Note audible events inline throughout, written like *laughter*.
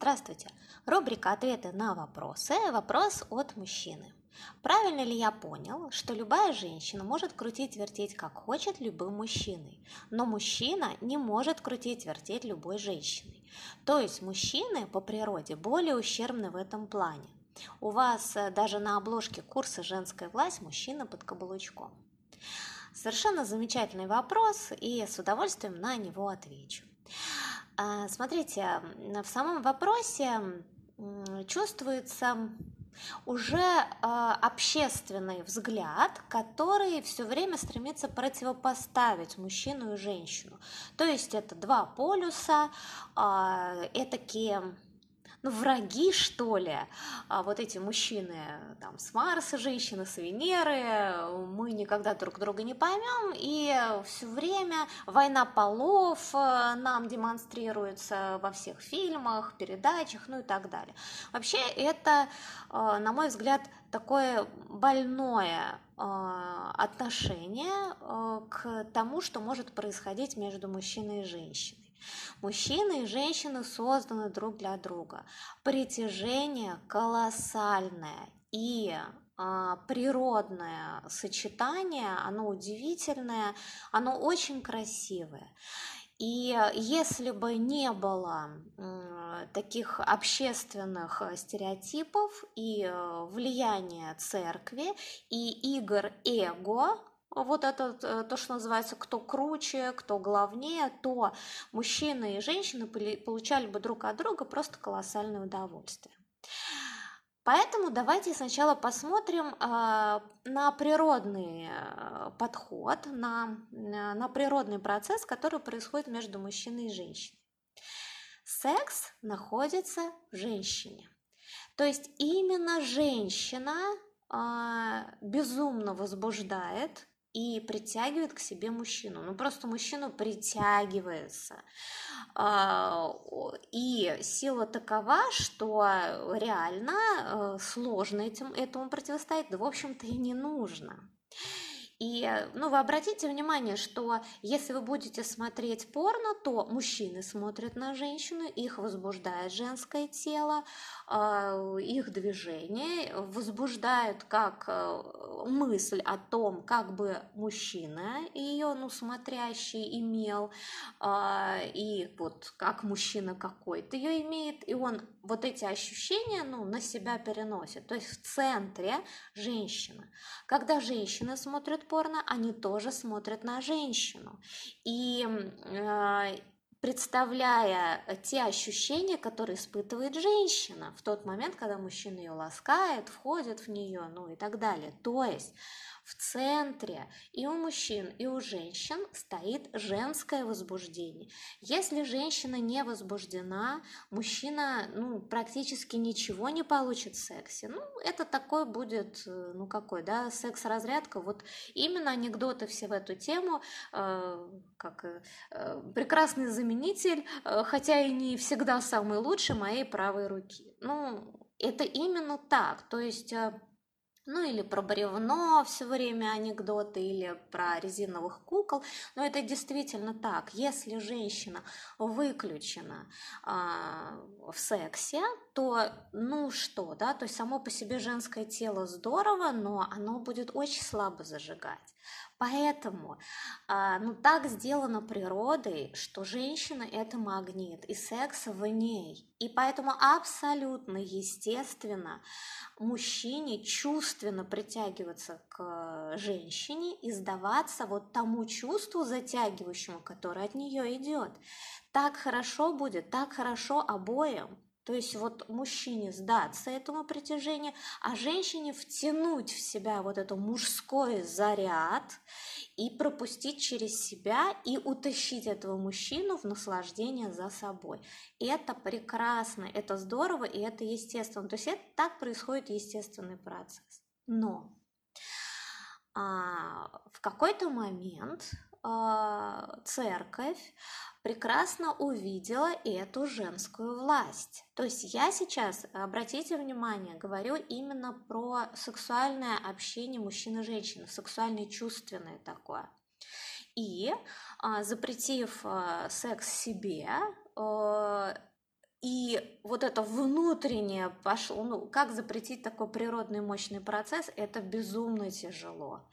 Здравствуйте! Рубрика «Ответы на вопросы». Вопрос от мужчины. Правильно ли я понял, что любая женщина может крутить-вертеть как хочет любым мужчиной, но мужчина не может крутить-вертеть любой женщиной? То есть мужчины по природе более ущербны в этом плане. У вас э, даже на обложке курса «Женская власть» мужчина под каблучком. Совершенно замечательный вопрос, и с удовольствием на него отвечу. А, смотрите, в самом вопросе чувствуется уже а, общественный взгляд, который все время стремится противопоставить мужчину и женщину. То есть это два полюса, а, этакие ну, враги, что ли, а вот эти мужчины там с Марса, женщины с Венеры, мы никогда друг друга не поймем, и все время война полов э, нам демонстрируется во всех фильмах, передачах, ну и так далее. Вообще это, э, на мой взгляд, такое больное э, отношение к тому, что может происходить между мужчиной и женщиной. Мужчины и женщины созданы друг для друга. Притяжение колоссальное и а, природное сочетание, оно удивительное, оно очень красивое. И если бы не было таких общественных стереотипов и э, влияния церкви и игр эго, вот это э, то, что называется, кто круче, кто главнее, то мужчины и женщины получали бы друг от друга просто колоссальное удовольствие. Поэтому давайте сначала посмотрим э, на природный э, подход, на, на природный процесс, который происходит между мужчиной и женщиной. Секс находится в женщине. То есть именно женщина безумно возбуждает и притягивает к себе мужчину. Ну, просто мужчину притягивается. А, и сила такова, что реально э, сложно этим, этому противостоять, да, в общем-то, и не нужно. И, ну, вы обратите внимание, что если вы будете смотреть порно, то мужчины смотрят на женщину, их возбуждает женское тело, а, их движение, возбуждают как э, мысль о том, как бы мужчина ее, ну, смотрящий имел, а, и вот как мужчина какой-то ее имеет, и он вот эти ощущения, ну, на себя переносит. То есть в центре женщина. Когда женщина смотрит порно, они тоже смотрят на женщину. И э, представляя те ощущения, которые испытывает женщина в тот момент, когда мужчина ее ласкает, входит в нее, ну и так далее. То есть в центре и у мужчин, и у женщин стоит женское возбуждение. Если женщина не возбуждена, мужчина ну, практически ничего не получит в сексе. Ну, это такой будет, э, ну какой, да, секс-разрядка. Вот именно анекдоты все в эту тему, э, как э, прекрасный заменитель, э, хотя и не всегда самый лучший моей правой руки. Ну, это именно так. То есть э, ну или про бревно все время анекдоты, или про резиновых кукол. Но это действительно так. Если женщина выключена а, в сексе, то ну что, да, то есть само по себе женское тело здорово, но оно будет очень слабо зажигать. Поэтому а, ну, так сделано природой, что женщина – это магнит, и секс в ней. И поэтому абсолютно естественно мужчине чувственно притягиваться к женщине и сдаваться вот тому чувству затягивающему, которое от нее идет. Так хорошо будет, так хорошо обоим. То есть вот мужчине сдаться этому притяжению, а женщине втянуть в себя вот этот мужской заряд и пропустить через себя и утащить этого мужчину в наслаждение за собой. И это прекрасно, это здорово и это естественно. То есть это так происходит естественный процесс. Но а, в какой-то момент церковь прекрасно увидела эту женскую власть. То есть я сейчас, обратите внимание, говорю именно про сексуальное общение мужчины и женщины, сексуальное чувственное такое. И а, запретив а, секс себе, а, и вот это внутреннее пошло, ну, как запретить такой природный мощный процесс, это безумно тяжело.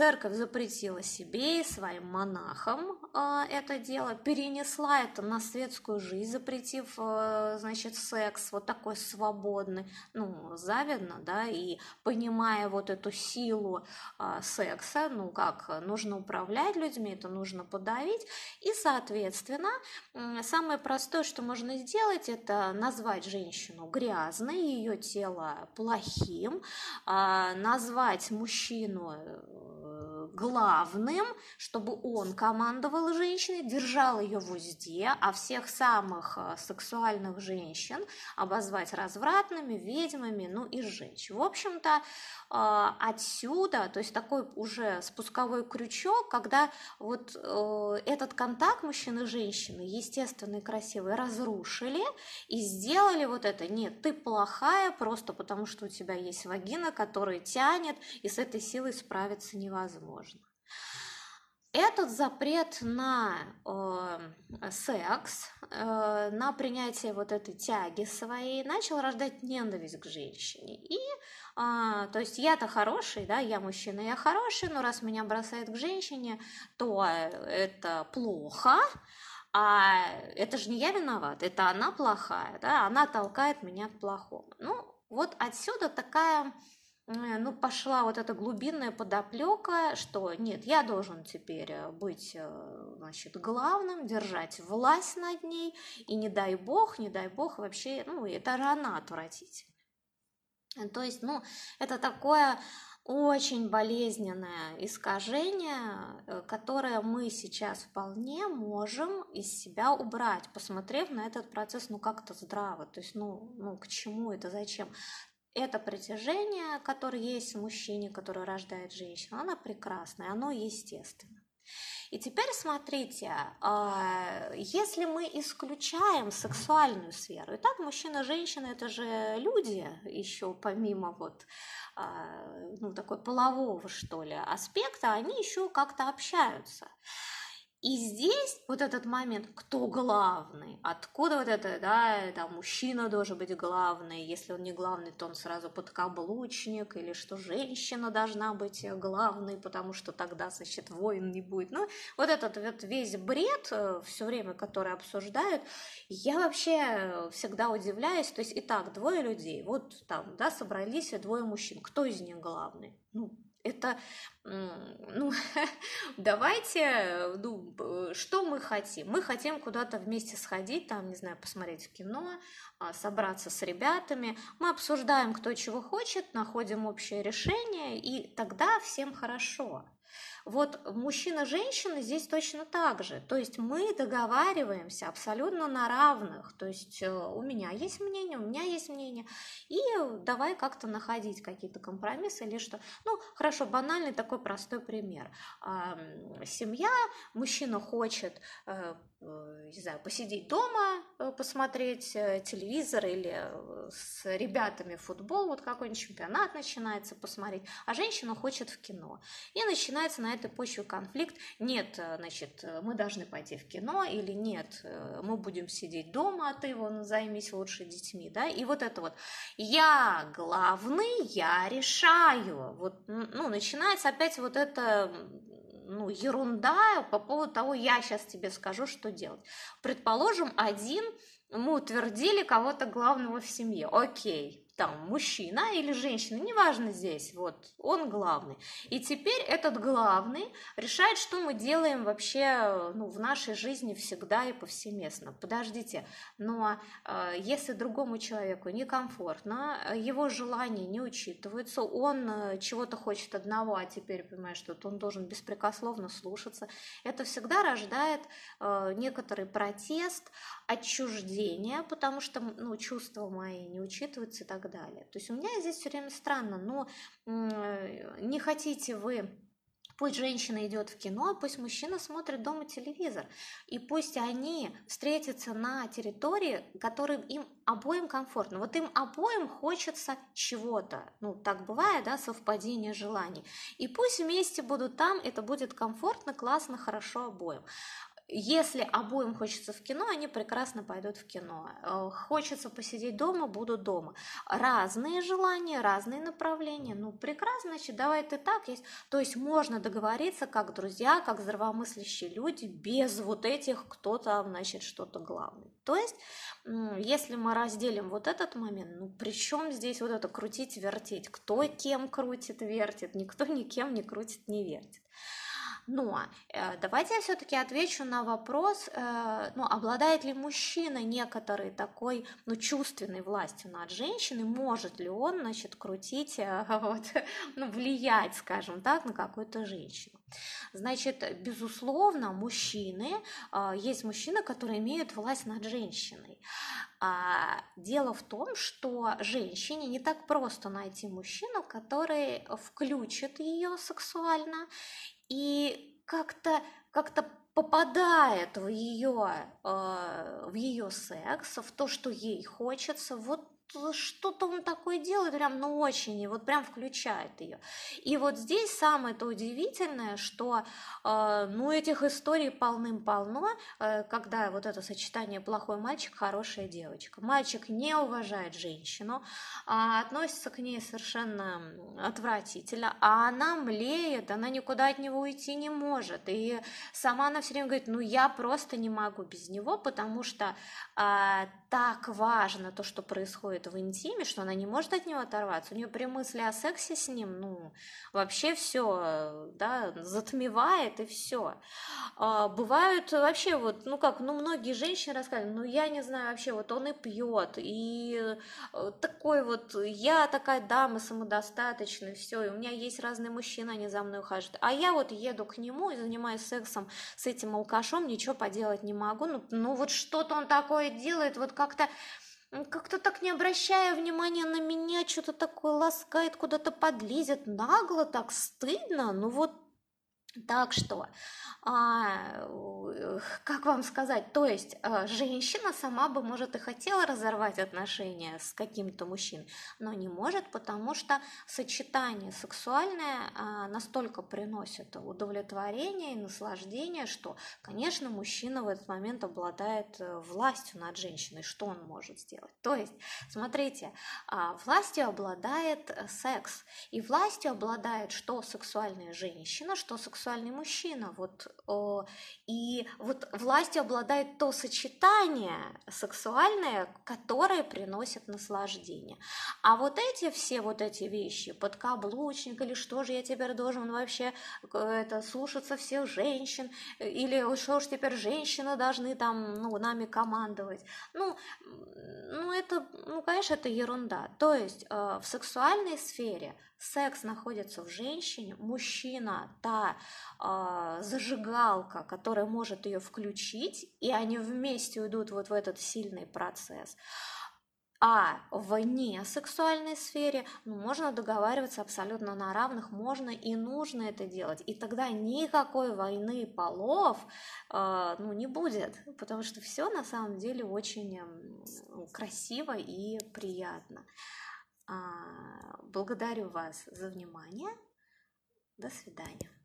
Церковь запретила себе и своим монахам э, это дело, перенесла это на светскую жизнь, запретив, э, значит, секс вот такой свободный, ну, завидно, да, и понимая вот эту силу э, секса, ну, как нужно управлять людьми, это нужно подавить, и, соответственно, э, самое простое, что можно сделать, это назвать женщину грязной, ее тело плохим, э, назвать мужчину главным, чтобы он командовал женщиной, держал ее в узде, а всех самых э, сексуальных женщин обозвать развратными, ведьмами, ну и сжечь. В общем-то, э, отсюда, то есть такой уже спусковой крючок, когда вот э, этот контакт мужчины и женщины, естественный, красивый, разрушили и сделали вот это. Нет, ты плохая просто потому, что у тебя есть вагина, которая тянет, и с этой силой справиться невозможно можно. Этот запрет на э, секс, э, на принятие вот этой тяги своей начал рождать ненависть к женщине. И, э, то есть я-то хороший, да, я мужчина, я хороший, но раз меня бросает к женщине, то это плохо, а это же не я виноват, это она плохая, да, она толкает меня к плохому. Ну, вот отсюда такая ну, пошла вот эта глубинная подоплека, что нет, я должен теперь э, быть, э, значит, главным, держать власть над ней, и не дай бог, не дай бог вообще, ну, это она отвратительная. То есть, ну, это такое очень болезненное искажение, которое мы сейчас вполне можем из себя убрать, посмотрев на этот процесс, ну, как-то здраво, то есть, ну, ну, к чему это, зачем это притяжение, которое есть в мужчине, который рождает женщину, оно прекрасное, оно естественно. И теперь смотрите, а, если мы исключаем сексуальную сферу, и так мужчина женщина это же люди, еще помимо вот а, ну, такой полового, что ли, аспекта, они еще как-то общаются. И здесь вот этот момент, кто главный, откуда вот это, да, там мужчина должен быть главный, если он не главный, то он сразу подкаблучник, или что женщина должна быть главной, потому что тогда, значит, воин не будет. Ну, вот этот вот весь бред э, все время, который обсуждают, я вообще всегда удивляюсь, то есть, и так, двое людей, вот там, да, собрались двое мужчин, кто из них главный? Ну, это, ну, *laughs* давайте, ну, что мы хотим? Мы хотим куда-то вместе сходить, там, не знаю, посмотреть кино, а, собраться с ребятами. Мы обсуждаем, кто чего хочет, находим общее решение, и тогда всем хорошо. Вот мужчина-женщина здесь точно так же. То есть мы договариваемся абсолютно на равных. То есть э, у меня есть мнение, у меня есть мнение. И давай как-то находить какие-то компромиссы или что. Ну, хорошо, банальный такой простой пример. Семья, мужчина хочет э, не знаю, посидеть дома, э, посмотреть э, телевизор или с ребятами футбол, вот какой-нибудь чемпионат начинается посмотреть, а женщина хочет в кино. И начинается на этой почве конфликт. Нет, значит, мы должны пойти в кино или нет, мы будем сидеть дома, а ты вон займись лучше детьми, да, и вот это вот я главный, я решаю. Вот, ну, начинается опять вот это ну, ерунда по поводу того, я сейчас тебе скажу, что делать. Предположим, один, мы утвердили кого-то главного в семье. Окей, там мужчина или женщина, неважно здесь, вот он главный. И теперь этот главный решает, что мы делаем вообще ну, в нашей жизни всегда и повсеместно. Подождите, но э, если другому человеку некомфортно, его желания не учитываются, он э, чего-то хочет одного, а теперь понимает, что он должен беспрекословно слушаться, это всегда рождает э, некоторый протест, отчуждение, потому что ну, чувства мои не учитываются и так далее. То есть у меня здесь все время странно, но не хотите вы Пусть женщина идет в кино, пусть мужчина смотрит дома телевизор. И пусть они встретятся на территории, которой им обоим комфортно. Вот им обоим хочется чего-то. Ну, так бывает, да, совпадение желаний. И пусть вместе будут там, это будет комфортно, классно, хорошо обоим если обоим хочется в кино, они прекрасно пойдут в кино. Э, хочется посидеть дома, будут дома. Разные желания, разные направления. Ну, прекрасно, значит, давай ты так есть. То есть можно договориться как друзья, как здравомыслящие люди, без вот этих кто там, значит, что-то главное. То есть, если мы разделим вот этот момент, ну, при чем здесь вот это крутить, вертеть? Кто кем крутит, вертит? Никто никем не крутит, не вертит. Но э, давайте я все-таки отвечу на вопрос, э, ну, обладает ли мужчина некоторой такой, ну, чувственной властью над женщиной, может ли он, значит, крутить, э, *laughs* вот, ну, влиять, скажем так, на какую-то женщину. Значит, безусловно, мужчины, э, есть мужчины, которые имеют власть над женщиной. А дело в том, что женщине не так просто найти мужчину, который включит ее сексуально и как-то как-то попадает в ее, э, в ее секс, в то, что ей хочется, вот что-то он такое делает, прям, ну, очень, и вот прям включает ее. И вот здесь самое-то удивительное, что, э, ну, этих историй полным-полно, э, когда вот это сочетание плохой мальчик, хорошая девочка. Мальчик не уважает женщину, а относится к ней совершенно отвратительно, а она млеет, она никуда от него уйти не может. И сама она все время говорит, ну, я просто не могу без него, потому что э, так важно то, что происходит в интиме, что она не может от него оторваться. У нее при мысли о сексе с ним, ну, вообще все, да, затмевает и все. А, бывают вообще вот, ну как, ну многие женщины рассказывают, ну я не знаю вообще, вот он и пьет, и э, такой вот, я такая дама самодостаточная, все, и у меня есть разные мужчины, они за мной ухаживают. А я вот еду к нему и занимаюсь сексом с этим алкашом, ничего поделать не могу. Ну, ну вот что-то он такое делает, вот как-то как-то так не обращая внимания на меня, что-то такое ласкает, куда-то подлезет, нагло так, стыдно, ну вот так что а, как вам сказать, то есть а, женщина сама бы, может, и хотела разорвать отношения с каким-то мужчиной, но не может, потому что сочетание сексуальное а, настолько приносит удовлетворение и наслаждение, что, конечно, мужчина в этот момент обладает э, властью над женщиной, что он может сделать. То есть, смотрите, а, властью обладает э, секс, и властью обладает что сексуальная женщина, что сексуальный мужчина. Вот и вот властью обладает то сочетание сексуальное, которое приносит наслаждение. А вот эти все вот эти вещи, подкаблучник или что же я теперь должен вообще э, это, слушаться всех женщин, или что ж теперь женщины должны там, ну, нами командовать. Ну, ну это, ну, конечно, это ерунда. То есть э, в сексуальной сфере секс находится в женщине, мужчина та э, зажигалка, которая может ее включить, и они вместе уйдут вот в этот сильный процесс. А в сексуальной сфере ну, можно договариваться абсолютно на равных, можно и нужно это делать. И тогда никакой войны полов э, ну, не будет, потому что все на самом деле очень красиво и приятно. А, благодарю вас за внимание. До свидания.